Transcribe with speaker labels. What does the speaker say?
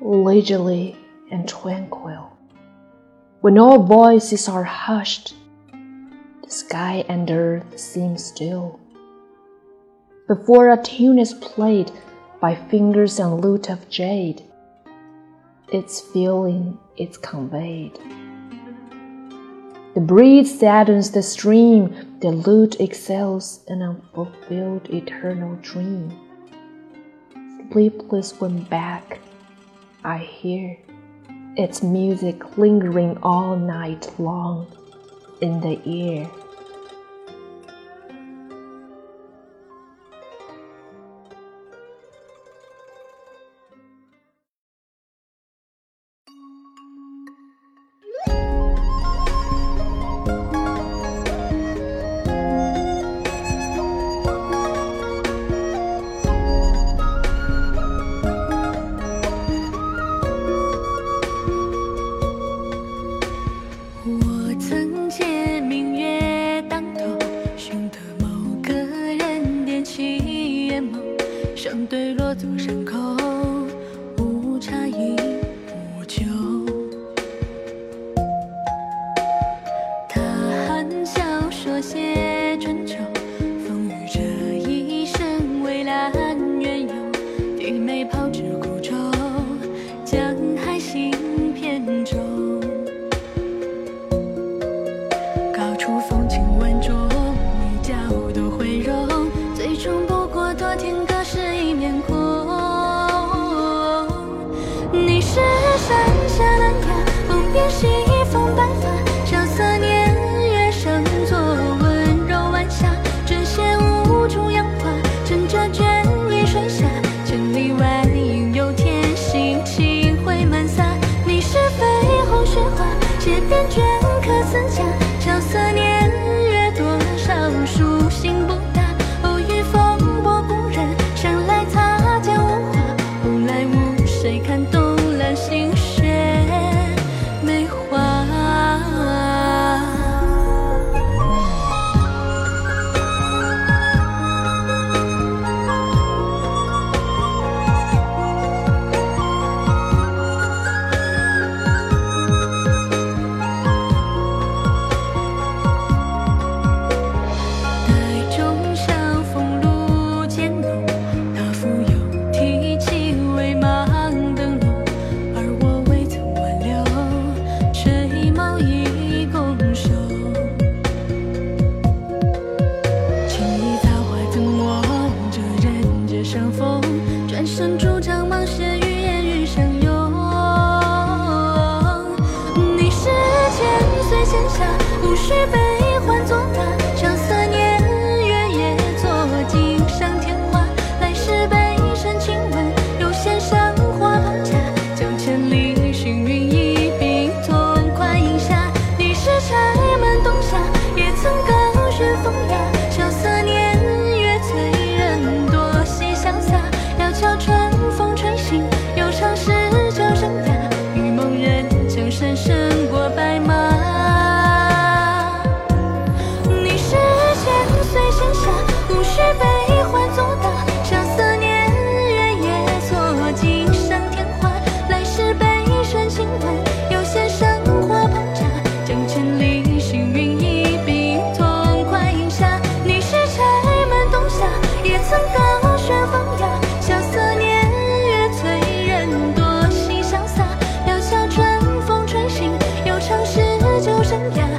Speaker 1: leisurely and tranquil. When all voices are hushed, the sky and earth seem still. Before a tune is played by fingers and lute of jade, its feeling is conveyed. The breeze saddens the stream, the lute exhales an unfulfilled eternal dream. Sleepless when back, I hear its music lingering all night long in the ear.
Speaker 2: 西风白发，萧瑟年月，生作温柔晚霞。枕斜屋中杨花，枕着卷帘水下。千里外，应有天心，清辉满洒。你是绯红雪花，写遍绝。生主角冒险。旧生涯。